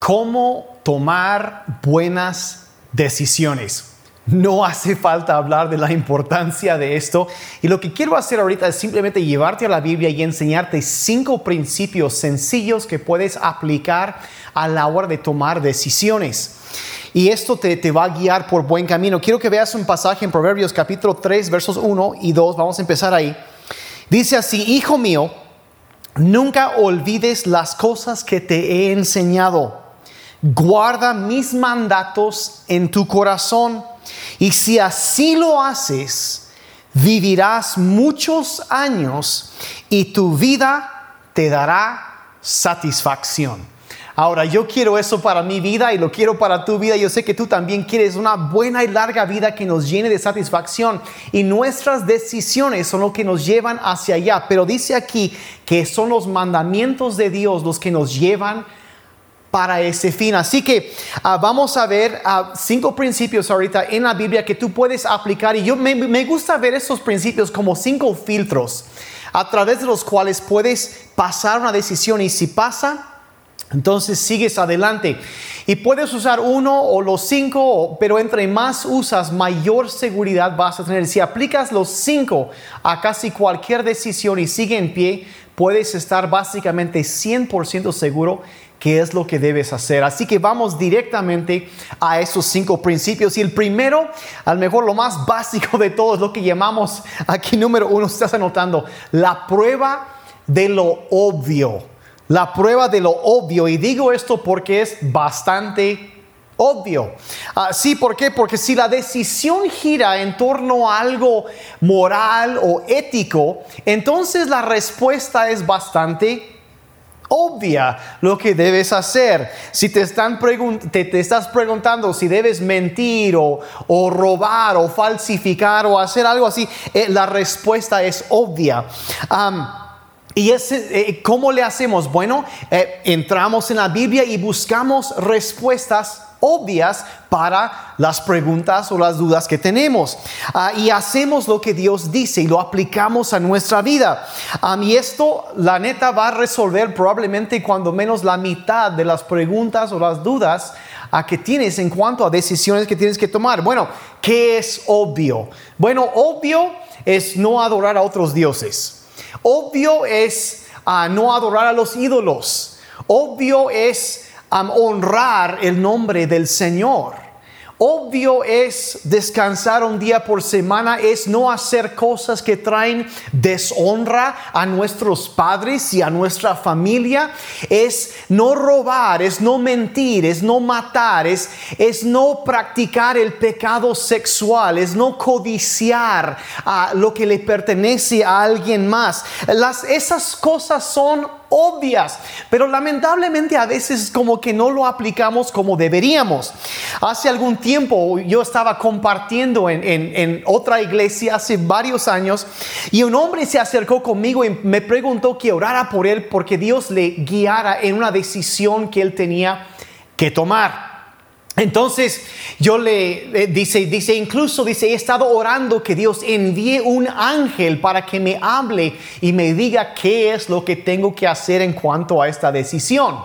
cómo tomar buenas decisiones. No hace falta hablar de la importancia de esto. Y lo que quiero hacer ahorita es simplemente llevarte a la Biblia y enseñarte cinco principios sencillos que puedes aplicar a la hora de tomar decisiones. Y esto te, te, va a guiar por buen camino. Quiero que veas un pasaje en Proverbios capítulo 3, versos 1 y 2. Vamos a empezar ahí. Dice así, hijo mío, nunca olvides las cosas que te he enseñado guarda mis mandatos en tu corazón. Y si así lo haces, vivirás muchos años y tu vida te dará satisfacción. Ahora, yo quiero eso para mi vida y lo quiero para tu vida. Yo sé que tú también quieres una buena y larga vida que nos llene de satisfacción. Y nuestras decisiones son lo que nos llevan hacia allá. Pero dice aquí que son los mandamientos de Dios los que nos llevan para ese fin. Así que ah, vamos a ver ah, cinco principios ahorita en la Biblia que tú puedes aplicar y yo me, me, gusta ver esos principios como cinco filtros a través de los cuales puedes pasar una decisión y si pasa, entonces sigues adelante. Y puedes usar uno o los cinco, pero entre más usas, mayor seguridad vas a tener. Si aplicas los cinco a casi cualquier decisión y sigue en pie, puedes estar básicamente 100% seguro qué es lo que debes hacer. Así que vamos directamente a esos cinco principios. Y el primero, al mejor lo más básico de todo, es lo que llamamos aquí número uno, estás anotando, la prueba de lo obvio. La prueba de lo obvio. Y digo esto porque es bastante obvio. Uh, sí, ¿por qué? Porque si la decisión gira en torno a algo moral o ético, entonces la respuesta es bastante obvia lo que debes hacer. Si te, están te, estás preguntando si debes mentir o, o, robar o falsificar o hacer algo así, eh, la respuesta es obvia. ¿Y ese, eh, cómo le hacemos? Bueno, eh, entramos en la Biblia y buscamos respuestas obvias para las preguntas o las dudas que tenemos. Ah, y hacemos lo que Dios dice y lo aplicamos a nuestra vida. y esto, la neta, va a resolver probablemente cuando menos la mitad de las preguntas o las dudas a que tienes en cuanto a decisiones que tienes que tomar. Bueno, ¿qué es obvio? Bueno, obvio es no adorar a otros dioses. Obvio es ah, no adorar a los ídolos. Obvio es honrar el nombre del Señor. Obvio es descansar un día por semana, es no hacer cosas que traen deshonra a nuestros padres y a nuestra familia, es no robar, es no mentir, es no matar, es, es no practicar el pecado sexual, es no codiciar a lo que le pertenece a alguien más. Las, esas cosas son obvias, pero lamentablemente a veces como que no lo aplicamos como deberíamos. Hace algún tiempo yo estaba compartiendo en, en, otra iglesia hace varios años y un hombre se acercó conmigo y me preguntó que orara por él porque Dios le guiara en una decisión que él tenía que tomar. Entonces yo le dice, dice, incluso dice, he estado orando que Dios envíe un ángel para que me hable y me diga qué es lo que tengo que hacer en cuanto a esta decisión.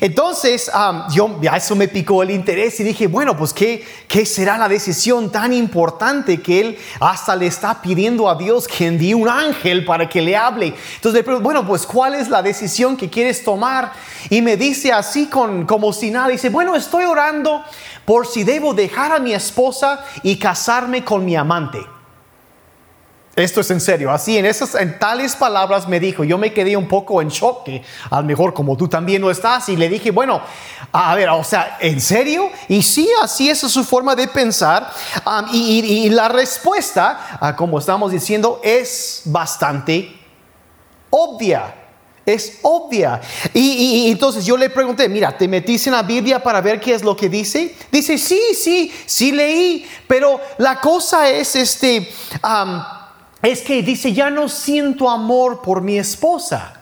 Entonces, yo, ya eso me picó el interés y dije, bueno, pues ¿qué, ¿qué será la decisión tan importante que él hasta le está pidiendo a Dios que envíe un ángel para que le hable? Entonces le pregunto, bueno, pues ¿cuál es la decisión que quieres tomar? Y me dice así con, como si nada, dice, bueno, estoy orando por si debo dejar a mi esposa y casarme con mi amante. Esto es en serio. Así, en esas, en tales palabras me dijo, yo me quedé un poco en shock, que a lo mejor como tú también lo estás, y le dije, bueno, a ver, o sea, ¿en serio? Y sí, así es su forma de pensar. y, la respuesta, como estamos diciendo, es bastante obvia. Es obvia. Y, entonces yo le pregunté, mira, ¿te metiste en la Biblia para ver qué es lo que dice? Dice, sí, sí, sí leí, pero la cosa es este es que dice, ya no siento amor por mi esposa.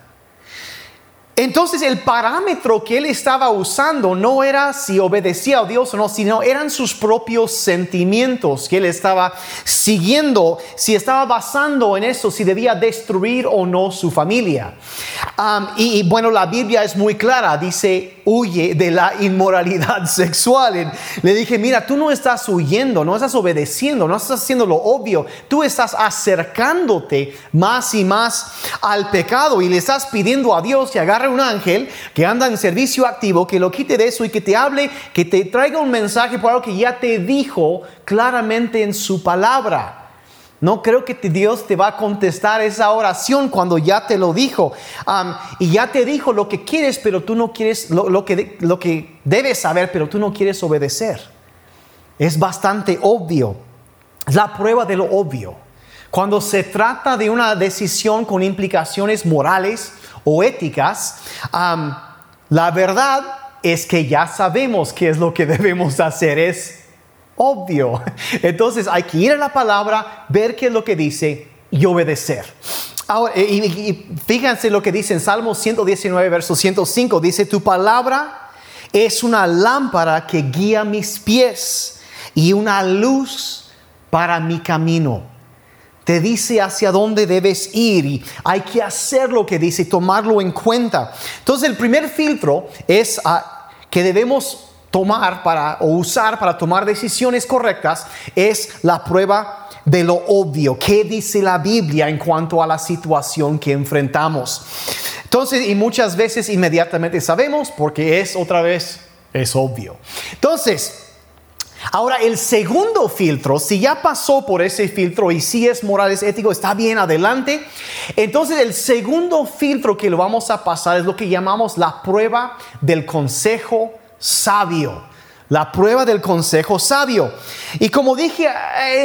Entonces el parámetro que él estaba usando no era si obedecía a Dios o no, sino eran sus propios sentimientos que él estaba siguiendo, si estaba basando en eso, si debía destruir o no su familia. y, bueno, la Biblia es muy clara, dice, huye de la inmoralidad sexual. Le dije, mira, tú no estás huyendo, no estás obedeciendo, no estás haciendo lo obvio, tú estás acercándote más y más al pecado y le estás pidiendo a Dios que agarre un ángel que anda en servicio activo, que lo quite de eso y que te hable, que te traiga un mensaje por algo que ya te dijo claramente en su palabra. No creo que Dios te va a contestar esa oración cuando ya te lo dijo. y ya te dijo lo que quieres, pero tú no quieres, lo, que, lo que debes saber, pero tú no quieres obedecer. Es bastante obvio. Es la prueba de lo obvio. Cuando se trata de una decisión con implicaciones morales, o éticas, la verdad es que ya sabemos qué es lo que debemos hacer, es obvio. Entonces hay que ir a la palabra, ver qué es lo que dice y obedecer. Ahora, y, fíjense lo que dice en Salmo 119, verso 105, dice, tu palabra es una lámpara que guía mis pies y una luz para mi camino te dice hacia dónde debes ir y hay que hacer lo que dice y tomarlo en cuenta. Entonces el primer filtro es ah, que debemos tomar para o usar para tomar decisiones correctas es la prueba de lo obvio. ¿Qué dice la Biblia en cuanto a la situación que enfrentamos? Entonces, y muchas veces inmediatamente sabemos porque es otra vez, es obvio. Entonces, Ahora, el segundo filtro, si ya pasó por ese filtro y si es moral, es ético, está bien adelante. Entonces, el segundo filtro que lo vamos a pasar es lo que llamamos la prueba del consejo sabio. La prueba del consejo sabio. Y como dije,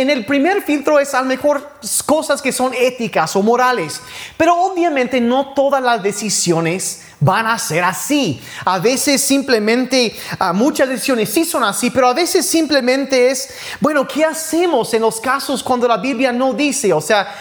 en el primer filtro es a lo mejor cosas que son éticas o morales. Pero obviamente no todas las decisiones van a ser así. A veces simplemente, ah, muchas decisiones sí son así, pero a veces simplemente es, bueno, ¿qué hacemos en los casos cuando la Biblia no dice? O sea,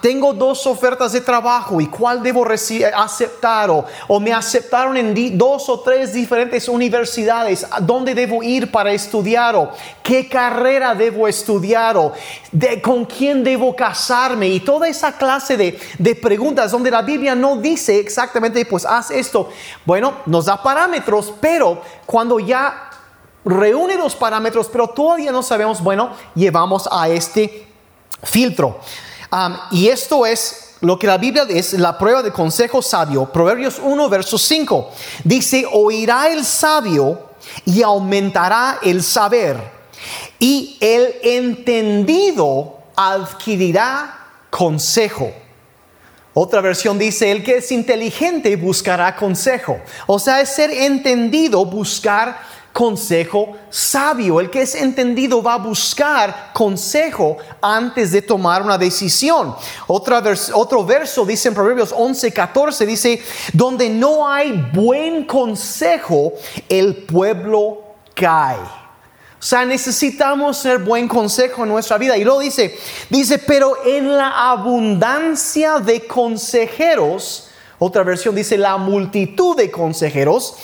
tengo dos ofertas de trabajo y cuál debo aceptar o, o me aceptaron en dos o tres diferentes universidades, ¿a dónde debo ir para estudiar o qué carrera debo estudiar o de, con quién debo casarme y toda esa clase de, de preguntas donde la Biblia no dice exactamente, pues, esto. Bueno, nos da parámetros, pero cuando ya reúne los parámetros, pero todavía no sabemos, bueno, llevamos a este filtro. y esto es lo que la Biblia es la prueba de consejo sabio. Proverbios 1, verso 5. Dice, oirá el sabio y aumentará el saber. Y el entendido adquirirá consejo. Otra versión dice, el que es inteligente buscará consejo. O sea, es ser entendido, buscar consejo sabio. El que es entendido va a buscar consejo antes de tomar una decisión. Otro verso dice en Proverbios 11, 14, dice, donde no hay buen consejo, el pueblo cae. O sea, necesitamos ser buen consejo en nuestra vida. Y luego dice, dice, pero en la abundancia de consejeros, otra versión dice, la multitud de consejeros,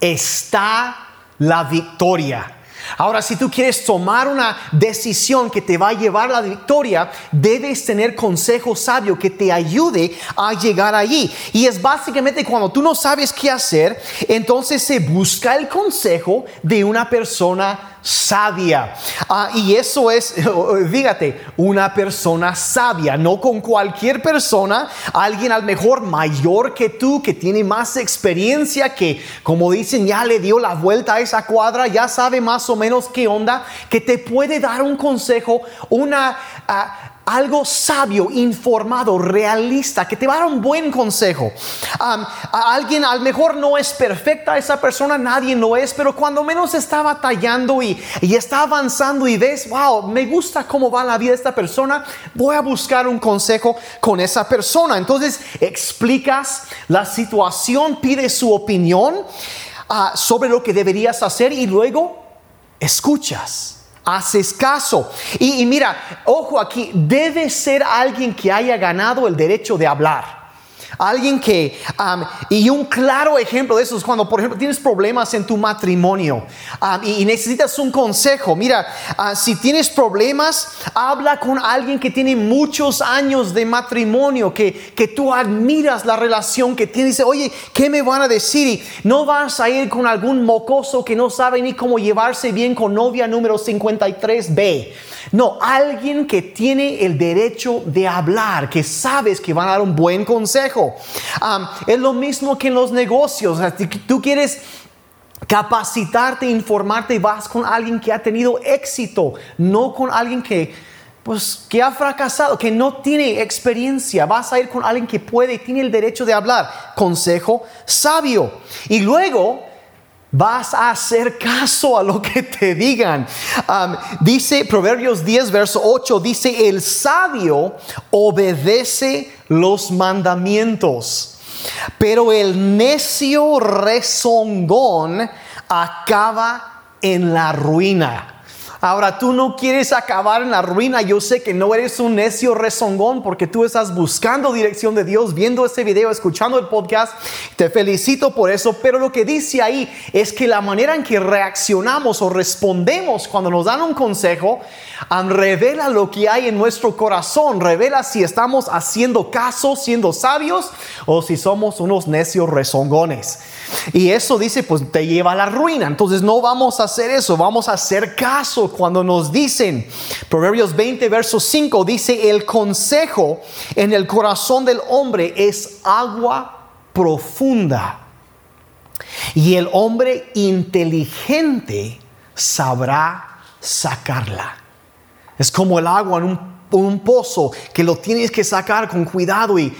está la victoria. Ahora, si tú quieres tomar una decisión que te va a llevar a la victoria, debes tener consejo sabio que te ayude a llegar allí. Y es básicamente cuando tú no sabes qué hacer, entonces se busca el consejo de una persona sabia. Ah, y eso es, fíjate, una persona sabia, no con cualquier persona, alguien al mejor mayor que tú, que tiene más experiencia, que como dicen, ya le dio la vuelta a esa cuadra, ya sabe más o menos qué onda, que te puede dar un consejo, una... Ah, algo sabio, informado, realista, que te va a dar un buen consejo. a alguien a lo mejor no es perfecta esa persona, nadie lo es, pero cuando menos está batallando y, está avanzando y ves, wow, me gusta cómo va la vida de esta persona, voy a buscar un consejo con esa persona. Entonces explicas la situación, pides su opinión ah, sobre lo que deberías hacer y luego escuchas haces caso. Y, mira, ojo aquí, debe ser alguien que haya ganado el derecho de hablar. Alguien que, y un claro ejemplo de eso es cuando, por ejemplo, tienes problemas en tu matrimonio y, necesitas un consejo. Mira, ah, si tienes problemas, habla con alguien que tiene muchos años de matrimonio, que, que tú admiras la relación que tiene. Dice, oye, ¿qué me van a decir? Y no vas a ir con algún mocoso que no sabe ni cómo llevarse bien con novia número 53B. No, alguien que tiene el derecho de hablar, que sabes que van a dar un buen consejo. es lo mismo que en los negocios. tú quieres capacitarte, informarte, vas con alguien que ha tenido éxito, no con alguien que pues que ha fracasado, que no tiene experiencia, vas a ir con alguien que puede y tiene el derecho de hablar. Consejo sabio. Y luego vas a hacer caso a lo que te digan. dice Proverbios 10, verso 8, dice, el sabio obedece los mandamientos, pero el necio rezongón acaba en la ruina. Ahora tú no quieres acabar en la ruina. Yo sé que no eres un necio rezongón porque tú estás buscando dirección de Dios, viendo este video, escuchando el podcast. Te felicito por eso. Pero lo que dice ahí es que la manera en que reaccionamos o respondemos cuando nos dan un consejo revela lo que hay en nuestro corazón. Revela si estamos haciendo caso, siendo sabios o si somos unos necios rezongones. Y eso dice, pues te lleva a la ruina. Entonces no vamos a hacer eso, vamos a hacer caso cuando nos dicen. Proverbios 20, verso 5 dice, el consejo en el corazón del hombre es agua profunda. Y el hombre inteligente sabrá sacarla. Es como el agua en un, pozo que lo tienes que sacar con cuidado y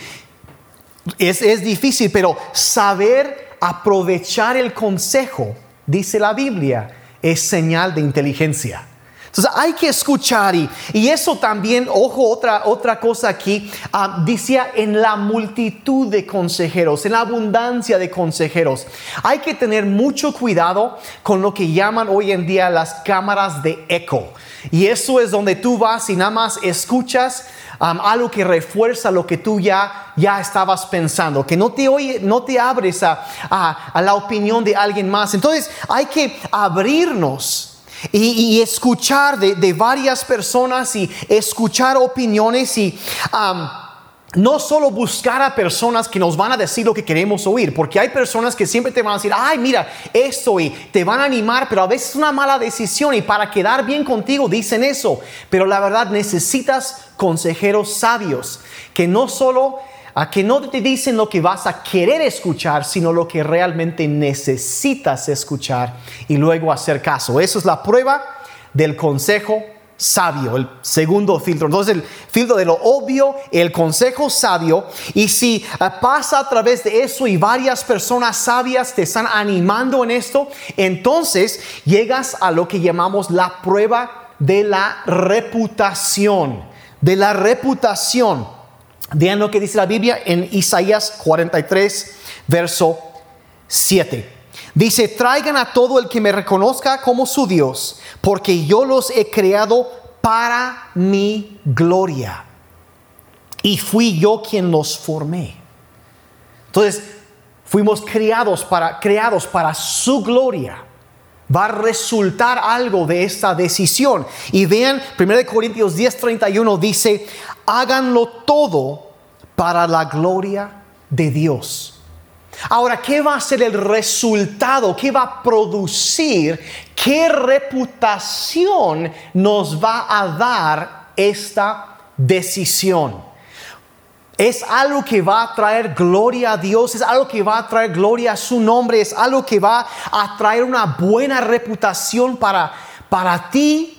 es difícil, pero saber aprovechar el consejo, dice la Biblia, es señal de inteligencia. Entonces hay que escuchar y, y eso también, ojo, otra, otra cosa aquí, uh, decía en la multitud de consejeros, en la abundancia de consejeros. Hay que tener mucho cuidado con lo que llaman hoy en día las cámaras de eco. Y eso es donde tú vas y nada más escuchas algo que refuerza lo que tú ya, ya estabas pensando, que no te, oye, no te abres a, a, la opinión de alguien más. Entonces hay que abrirnos y, escuchar de, de, varias personas y escuchar opiniones y no solo buscar a personas que nos van a decir lo que queremos oír, porque hay personas que siempre te van a decir, ay, mira, esto y te van a animar, pero a veces es una mala decisión y para quedar bien contigo dicen eso, pero la verdad necesitas consejeros sabios que no solo a que no te dicen lo que vas a querer escuchar, sino lo que realmente necesitas escuchar y luego hacer caso. Eso es la prueba del consejo sabio, el segundo filtro. Entonces el filtro de lo obvio, el consejo sabio. Y si eh, pasa a través de eso y varias personas sabias te están animando en esto, entonces llegas a lo que llamamos la prueba de la reputación. De la reputación. Vean lo que dice la Biblia en Isaías 43, verso 7. Dice, traigan a todo el que me reconozca como su Dios, porque yo los he creado para mi gloria. Y fui yo quien los formé. Entonces, fuimos creados para, creados para su gloria. Va a resultar algo de esta decisión. Y vean, 1 Corintios 10:31 dice, háganlo todo para la gloria de Dios. Ahora, ¿qué va a ser el resultado? ¿Qué va a producir? ¿Qué reputación nos va a dar esta decisión? Es algo que va a traer gloria a Dios, es algo que va a traer gloria a su nombre, es algo que va a traer una buena reputación para, para ti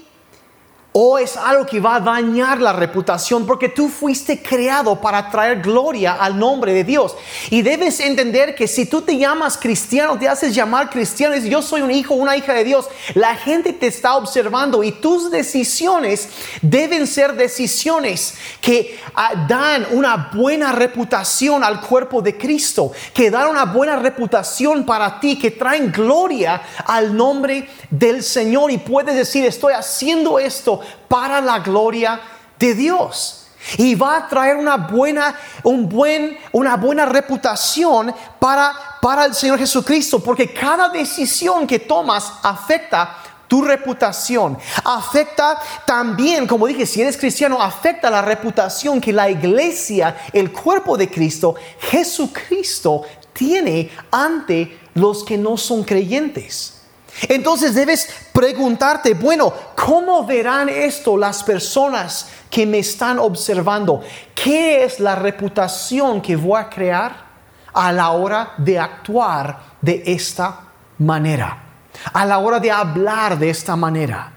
o es algo que va a dañar la reputación porque tú fuiste creado para traer gloria al nombre de Dios. Y debes entender que si tú te llamas cristiano, te haces llamar cristiano, y yo soy un hijo, una hija de Dios, la gente te está observando y tus decisiones deben ser decisiones que ah, dan una buena reputación al cuerpo de Cristo, que dan una buena reputación para ti, que traen gloria al nombre del Señor y puedes decir, estoy haciendo esto para la gloria de Dios. Y va a traer una buena, un buen, una buena reputación para, para el Señor Jesucristo, porque cada decisión que tomas afecta tu reputación. Afecta también, como dije, si eres cristiano, afecta la reputación que la iglesia, el cuerpo de Cristo, Jesucristo, tiene ante los que no son creyentes. Entonces debes preguntarte, bueno, ¿cómo verán esto las personas que me están observando? ¿Qué es la reputación que voy a crear a la hora de actuar de esta manera? A la hora de hablar de esta manera.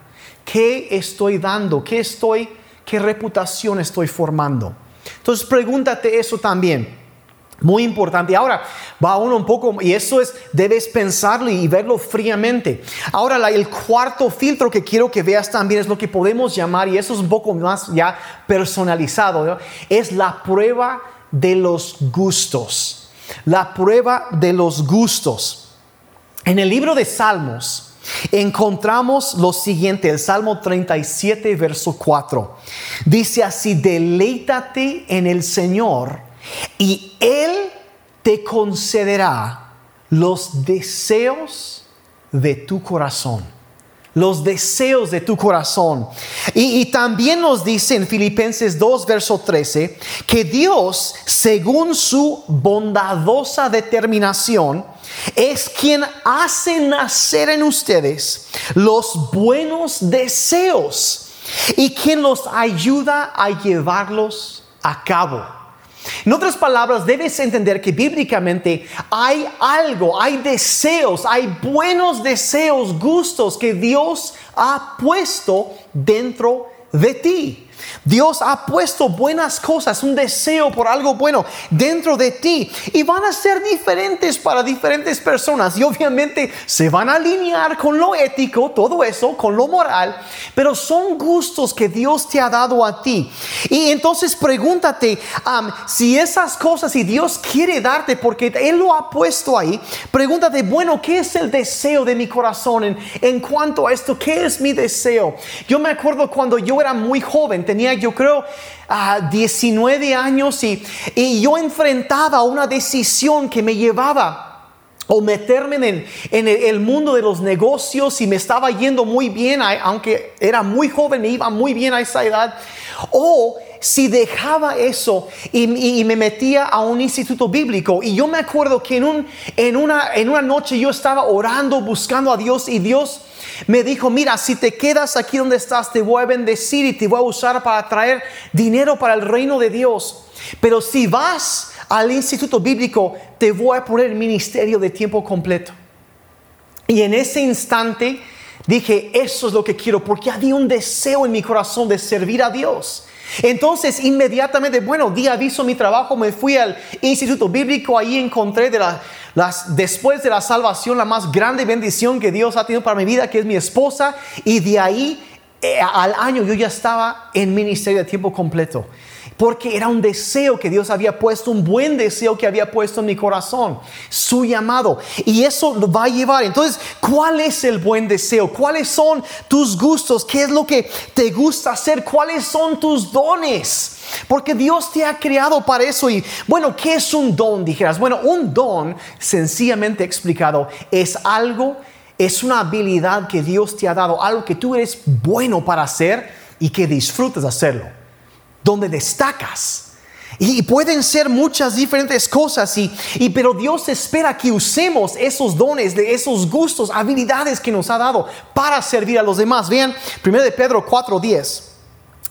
¿Qué estoy dando? ¿Qué estoy qué reputación estoy formando? Entonces pregúntate eso también. Muy importante. Ahora va uno un poco, y eso es, debes pensarlo y verlo fríamente. Ahora, el cuarto filtro que quiero que veas también es lo que podemos llamar, y eso es un poco más ya personalizado, es la prueba de los gustos. La prueba de los gustos. En el libro de Salmos encontramos lo siguiente, el Salmo 37, verso 4. Dice así, deleítate en el Señor y Él te concederá los deseos de tu corazón. Los deseos de tu corazón. Y, también nos dice en Filipenses 2, verso 13, que Dios, según su bondadosa determinación, es quien hace nacer en ustedes los buenos deseos y quien los ayuda a llevarlos a cabo. En otras palabras, debes entender que bíblicamente hay algo, hay deseos, hay buenos deseos, gustos que Dios ha puesto dentro de ti. Dios ha puesto buenas cosas, un deseo por algo bueno dentro de ti y van a ser diferentes para diferentes personas y obviamente se van a alinear con lo ético, todo eso, con lo moral, pero son gustos que Dios te ha dado a ti. Y entonces pregúntate si esas cosas, si Dios quiere darte porque Él lo ha puesto ahí, pregúntate, bueno, ¿qué es el deseo de mi corazón en, en cuanto a esto? ¿Qué es mi deseo? Yo me acuerdo cuando yo era muy joven, tenía yo creo a 19 años y yo enfrentaba una decisión que me llevaba o meterme en, en el, mundo de los negocios y me estaba yendo muy bien, aunque era muy joven, me iba muy bien a esa edad, o si dejaba eso y, me metía a un instituto bíblico. Y yo me acuerdo que en, un, en, una, en una noche yo estaba orando, buscando a Dios y Dios me dijo, mira, si te quedas aquí donde estás, te voy a bendecir y te voy a usar para traer dinero para el reino de Dios. Pero si vas al instituto bíblico, te voy a poner el ministerio de tiempo completo. Y en ese instante dije, eso es lo que quiero, porque había un deseo en mi corazón de servir a Dios. Entonces, inmediatamente, bueno, di aviso mi trabajo, me fui al instituto bíblico, ahí encontré de las, después de la salvación la más grande bendición que Dios ha tenido para mi vida, que es mi esposa, y de ahí eh, al año yo ya estaba en ministerio de tiempo completo porque era un deseo que Dios había puesto, un buen deseo que había puesto en mi corazón, su llamado. Y eso lo va a llevar. Entonces, ¿cuál es el buen deseo? ¿Cuáles son tus gustos? ¿Qué es lo que te gusta hacer? ¿Cuáles son tus dones? Porque Dios te ha creado para eso. Y bueno, ¿qué es un don? Dijeras, bueno, un don, sencillamente explicado, es algo, es una habilidad que Dios te ha dado, algo que tú eres bueno para hacer y que disfrutas hacerlo donde destacas. Y pueden ser muchas diferentes cosas, y, pero Dios espera que usemos esos dones, de esos gustos, habilidades que nos ha dado para servir a los demás. Vean, 1 de Pedro 4:10.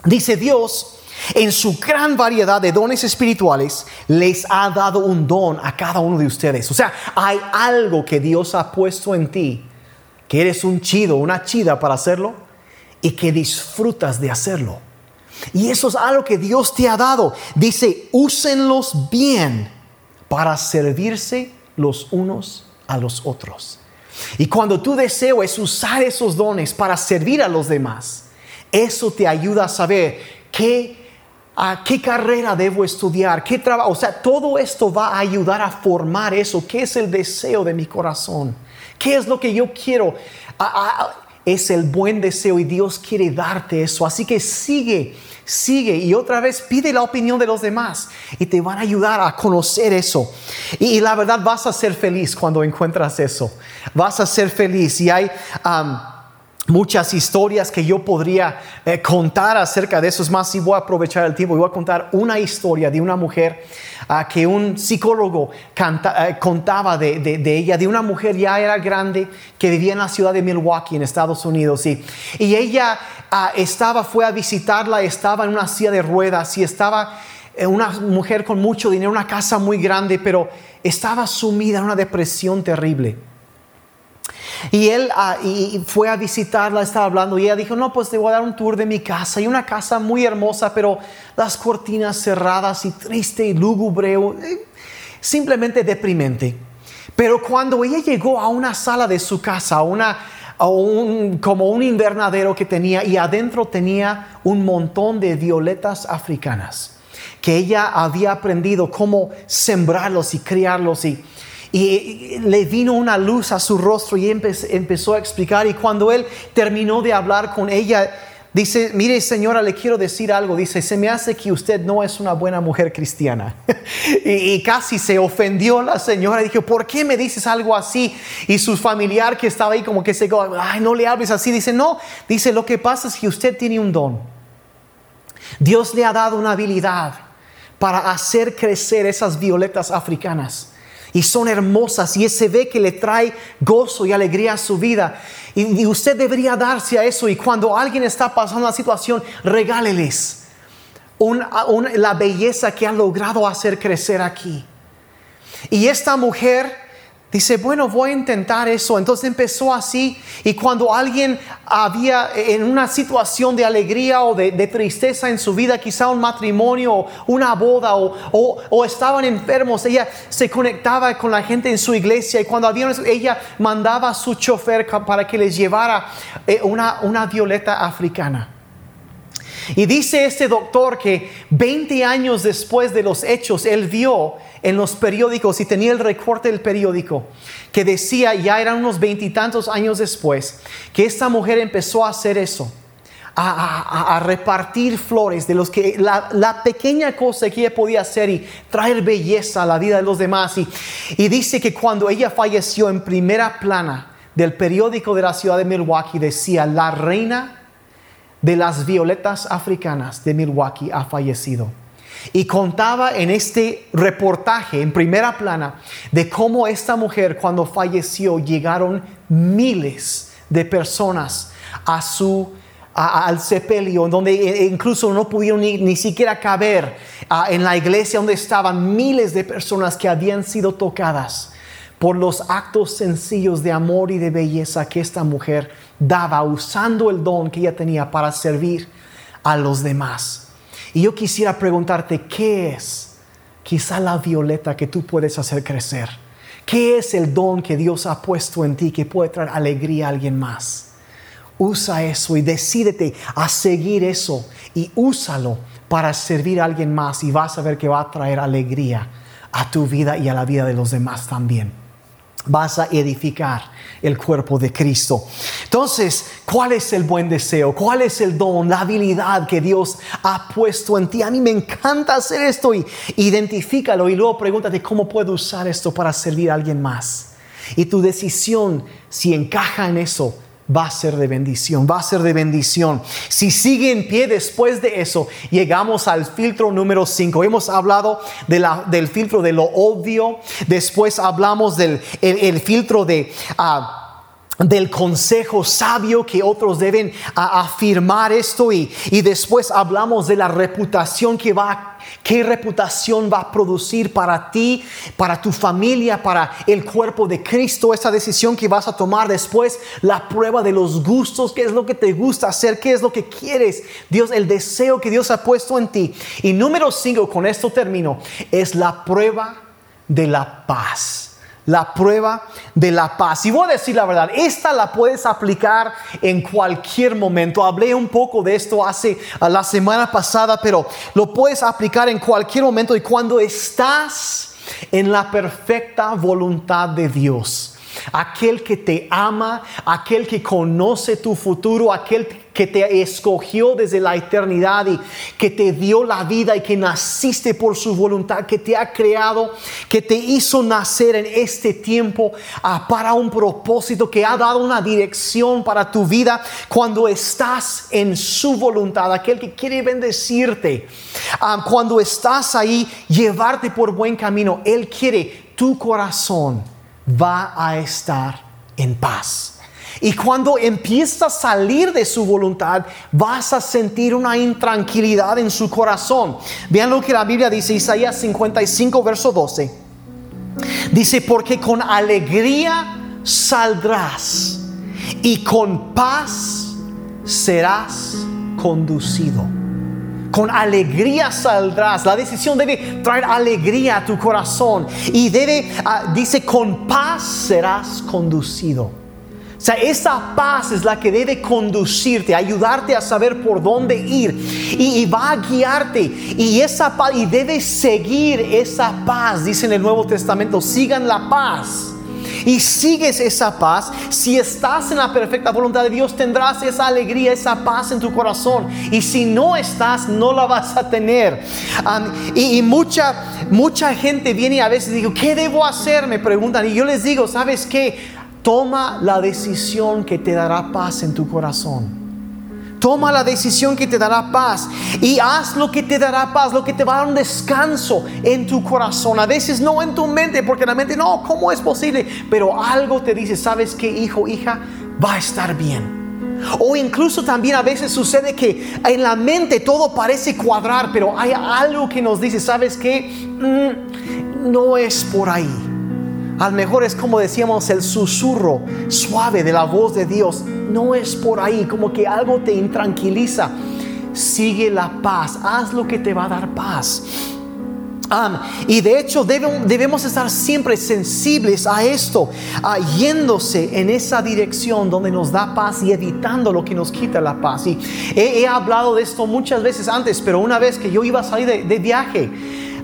Dice Dios, en su gran variedad de dones espirituales, les ha dado un don a cada uno de ustedes. O sea, hay algo que Dios ha puesto en ti, que eres un chido, una chida para hacerlo, y que disfrutas de hacerlo. Y eso es algo que Dios te ha dado. Dice, úsenlos bien para servirse los unos a los otros. Y cuando tu deseo es usar esos dones para servir a los demás, eso te ayuda a saber qué, a qué carrera debo estudiar, qué trabajo. O sea, todo esto va a ayudar a formar eso. ¿Qué es el deseo de mi corazón? ¿Qué es lo que yo quiero? Es el buen deseo y Dios quiere darte eso. Así que sigue, sigue y otra vez pide la opinión de los demás y te van a ayudar a conocer eso. Y, la verdad vas a ser feliz cuando encuentras eso. Vas a ser feliz y hay... muchas historias que yo podría eh, contar acerca de eso. Es más, si voy a aprovechar el tiempo voy a contar una historia de una mujer que un psicólogo eh, contaba de, ella, de una mujer ya era grande que vivía en la ciudad de Milwaukee, en Estados Unidos. Y, y ella ah, estaba, fue a visitarla, estaba en una silla de ruedas y estaba eh, una mujer con mucho dinero, una casa muy grande, pero estaba sumida en una depresión terrible. Y él ah, y fue a visitarla, estaba hablando y ella dijo, no, pues te voy a dar un tour de mi casa. Y una casa muy hermosa, pero las cortinas cerradas y triste y lúgubre, eh, simplemente deprimente. Pero cuando ella llegó a una sala de su casa, una, como un invernadero que tenía y adentro tenía un montón de violetas africanas que ella había aprendido cómo sembrarlos y criarlos y y le vino una luz a su rostro y empezó a explicar. Y cuando él terminó de hablar con ella, dice, mire señora, le quiero decir algo. Dice, se me hace que usted no es una buena mujer cristiana. y, casi se ofendió la señora. Dijo, ¿por qué me dices algo así? Y su familiar que estaba ahí como que se, ay, no le hables así. Dice, no, dice, lo que pasa es que usted tiene un don. Dios le ha dado una habilidad para hacer crecer esas violetas africanas y son hermosas y se ve que le trae gozo y alegría a su vida. Y, usted debería darse a eso y cuando alguien está pasando una situación, regáleles la belleza que ha logrado hacer crecer aquí. Y esta mujer Dice, bueno, voy a intentar eso. Entonces empezó así y cuando alguien había en una situación de alegría o de, tristeza en su vida, quizá un matrimonio o una boda o, estaban enfermos, ella se conectaba con la gente en su iglesia y cuando había, ella mandaba a su chofer para que les llevara eh, una, una violeta africana. Y dice este doctor que 20 años después de los hechos, él vio en los periódicos y tenía el recorte del periódico que decía, ya eran unos veintitantos años después, que esta mujer empezó a hacer eso. A, repartir flores de los que la, pequeña cosa que ella podía hacer y traer belleza a la vida de los demás. Y, y dice que cuando ella falleció en primera plana del periódico de la ciudad de Milwaukee decía, la reina de las violetas africanas de Milwaukee ha fallecido. Y contaba en este reportaje, en primera plana, de cómo esta mujer cuando falleció llegaron miles de personas a su, al sepelio, donde e, e incluso no pudieron ni, siquiera caber en la iglesia donde estaban miles de personas que habían sido tocadas por los actos sencillos de amor y de belleza que esta mujer daba usando el don que ella tenía para servir a los demás. Y yo quisiera preguntarte, ¿qué es quizá la violeta que tú puedes hacer crecer? ¿Qué es el don que Dios ha puesto en ti que puede traer alegría a alguien más? Usa eso y decídete a seguir eso y úsalo para servir a alguien más y vas a ver que va a traer alegría a tu vida y a la vida de los demás también vas a edificar el cuerpo de Cristo. Entonces, ¿cuál es el buen deseo? ¿Cuál es el don, la habilidad que Dios ha puesto en ti? A mí me encanta hacer esto y identifícalo y luego pregúntate cómo puedo usar esto para servir a alguien más. Y tu decisión, si encaja en eso, va a ser de bendición, va a ser de bendición. Si sigue en pie después de eso, llegamos al filtro número 5. Hemos hablado de la, del filtro de lo obvio, después hablamos del el, filtro de... Ah, del consejo sabio que otros deben afirmar esto y, y después hablamos de la reputación que va a ¿Qué reputación va a producir para ti, para tu familia, para el cuerpo de Cristo? Esa decisión que vas a tomar después, la prueba de los gustos, qué es lo que te gusta hacer, qué es lo que quieres, Dios, el deseo que Dios ha puesto en ti. Y número cinco, con esto termino, es la prueba de la paz la prueba de la paz. Y voy a decir la verdad, esta la puedes aplicar en cualquier momento. Hablé un poco de esto hace la semana pasada, pero lo puedes aplicar en cualquier momento y cuando estás en la perfecta voluntad de Dios. aquel que te ama, aquel que conoce tu futuro, aquel que te escogió desde la eternidad y que te dio la vida y que naciste por su voluntad, que te ha creado, que te hizo nacer en este tiempo ah, para un propósito, que ha dado una dirección para tu vida cuando estás en su voluntad, aquel que quiere bendecirte, ah, cuando estás ahí, llevarte por buen camino, Él quiere tu corazón va a estar en paz. Y cuando empiezas a salir de su voluntad, vas a sentir una intranquilidad en su corazón. Vean lo que la Biblia dice, Isaías 55, verso 12. Dice, porque con alegría saldrás y con paz serás conducido. Con alegría saldrás. La decisión debe traer alegría a tu corazón. Y debe, ah, dice, con paz serás conducido. Sea, esa paz es la que debe conducirte, ayudarte a saber por dónde ir y, va a guiarte. Y esa paz, y debes seguir esa paz, dice en el Nuevo Testamento, sigan la paz. Y sigues esa paz, si estás en la perfecta voluntad de Dios, tendrás esa alegría, esa paz en tu corazón. Y si no estás, no la vas a tener. y, y, mucha, mucha gente viene y a veces digo, ¿qué debo hacer? Me preguntan. Y yo les digo, ¿sabes qué? Toma la decisión que te dará paz en tu corazón. Toma la decisión que te dará paz y haz lo que te dará paz, lo que te va a dar un descanso en tu corazón. A veces no en tu mente, porque la mente no, ¿cómo es posible? Pero algo te dice, ¿sabes qué, hijo, hija? Va a estar bien. O incluso también a veces sucede que en la mente todo parece cuadrar, pero hay algo que nos dice, ¿sabes qué? Mm, no es por ahí. Al mejor es como decíamos el susurro suave de la voz de Dios. No es por ahí, como que algo te intranquiliza. Sigue la paz, haz lo que te va a dar paz. y de hecho debemos, estar siempre sensibles a esto, yéndose en esa dirección donde nos da paz y evitando lo que nos quita la paz. Y he, hablado de esto muchas veces antes, pero una vez que yo iba a salir de, viaje,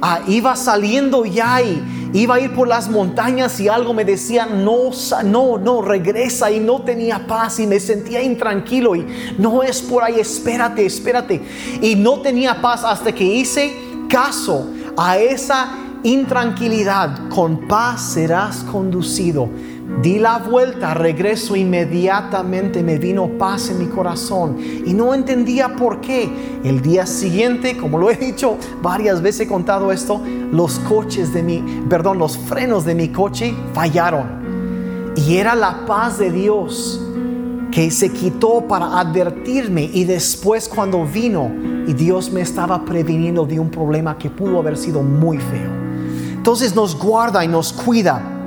ah, iba saliendo ya y Iba a ir por las montañas y algo me decía, no, no, no, regresa y no tenía paz y me sentía intranquilo y no es por ahí, espérate, espérate. Y no tenía paz hasta que hice caso a esa intranquilidad. Con paz serás conducido Di la vuelta, regreso inmediatamente, me vino paz en mi corazón y no entendía por qué. El día siguiente, como lo he dicho varias veces, he contado esto, los coches de mi, perdón, los frenos de mi coche fallaron. Y era la paz de Dios que se quitó para advertirme y después cuando vino y Dios me estaba previniendo de un problema que pudo haber sido muy feo. Entonces nos guarda y nos cuida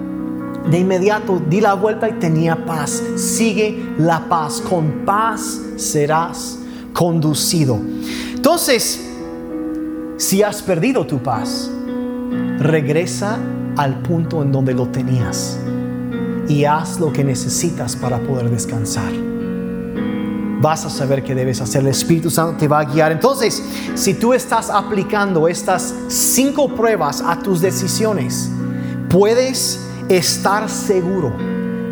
de inmediato di la vuelta y tenía paz. Sigue la paz. Con paz serás conducido. Entonces, si has perdido tu paz, regresa al punto en donde lo tenías y haz lo que necesitas para poder descansar. Vas a saber que debes hacer. El Espíritu Santo te va a guiar. Entonces, si tú estás aplicando estas cinco pruebas a tus decisiones, puedes estar seguro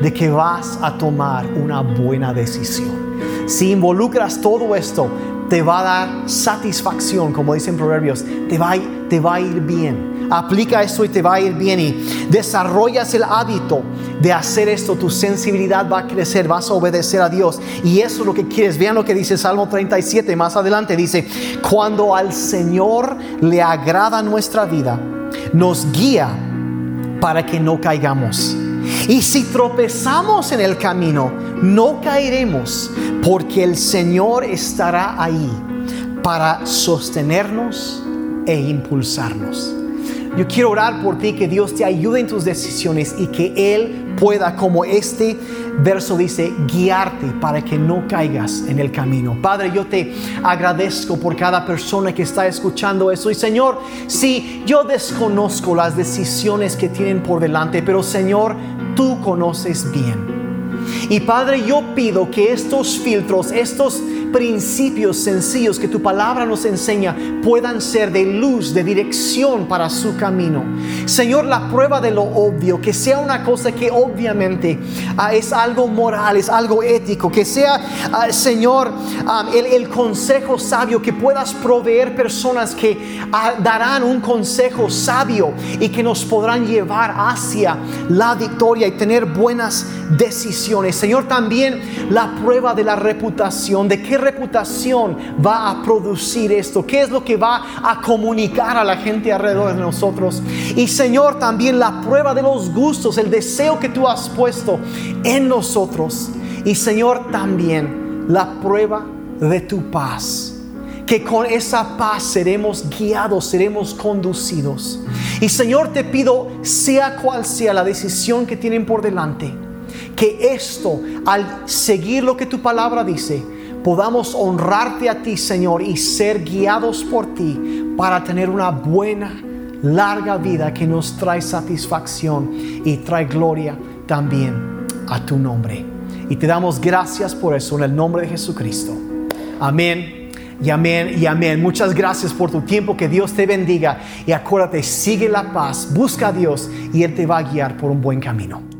de que vas a tomar una buena decisión. Si involucras todo esto, te va a dar satisfacción, como dicen proverbios, te va, te va a ir bien. Aplica esto y te va a ir bien y desarrollas el hábito de hacer esto, tu sensibilidad va a crecer, vas a obedecer a Dios. Y eso es lo que quieres. Vean lo que dice Salmo 37, más adelante dice, cuando al Señor le agrada nuestra vida, nos guía para que no caigamos. Y si tropezamos en el camino, no caeremos, porque el Señor estará ahí para sostenernos e impulsarnos. Yo quiero orar por ti, que Dios te ayude en tus decisiones y que Él pueda, como este verso dice, guiarte para que no caigas en el camino. Padre, yo te agradezco por cada persona que está escuchando eso. Y Señor, si yo desconozco las decisiones que tienen por delante, pero Señor, tú conoces bien. Y Padre, yo pido que estos filtros, estos principios sencillos que tu palabra nos enseña puedan ser de luz, de dirección para su camino. Señor, la prueba de lo obvio, que sea una cosa que obviamente ah, es algo moral, es algo ético, que sea, ah, Señor, ah, el, consejo sabio, que puedas proveer personas que darán un consejo sabio y que nos podrán llevar hacia la victoria y tener buenas decisiones. Señor, también la prueba de la reputación, de qué reputación va a producir esto, qué es lo que va a comunicar a la gente alrededor de nosotros. Y Señor, también la prueba de los gustos, el deseo que tú has puesto en nosotros. Y Señor, también la prueba de tu paz que con esa paz seremos guiados, seremos conducidos. Y Señor, te pido, sea cual sea la decisión que tienen por delante, que esto, al seguir lo que tu palabra dice, podamos honrarte a ti, Señor, y ser guiados por ti para tener una buena, larga vida que nos trae satisfacción y trae gloria también a tu nombre. Y te damos gracias por eso en el nombre de Jesucristo. Amén. Y amén y amén. Muchas gracias por tu tiempo. Que Dios te bendiga. Y acuérdate, sigue la paz, busca a Dios y Él te va a guiar por un buen camino.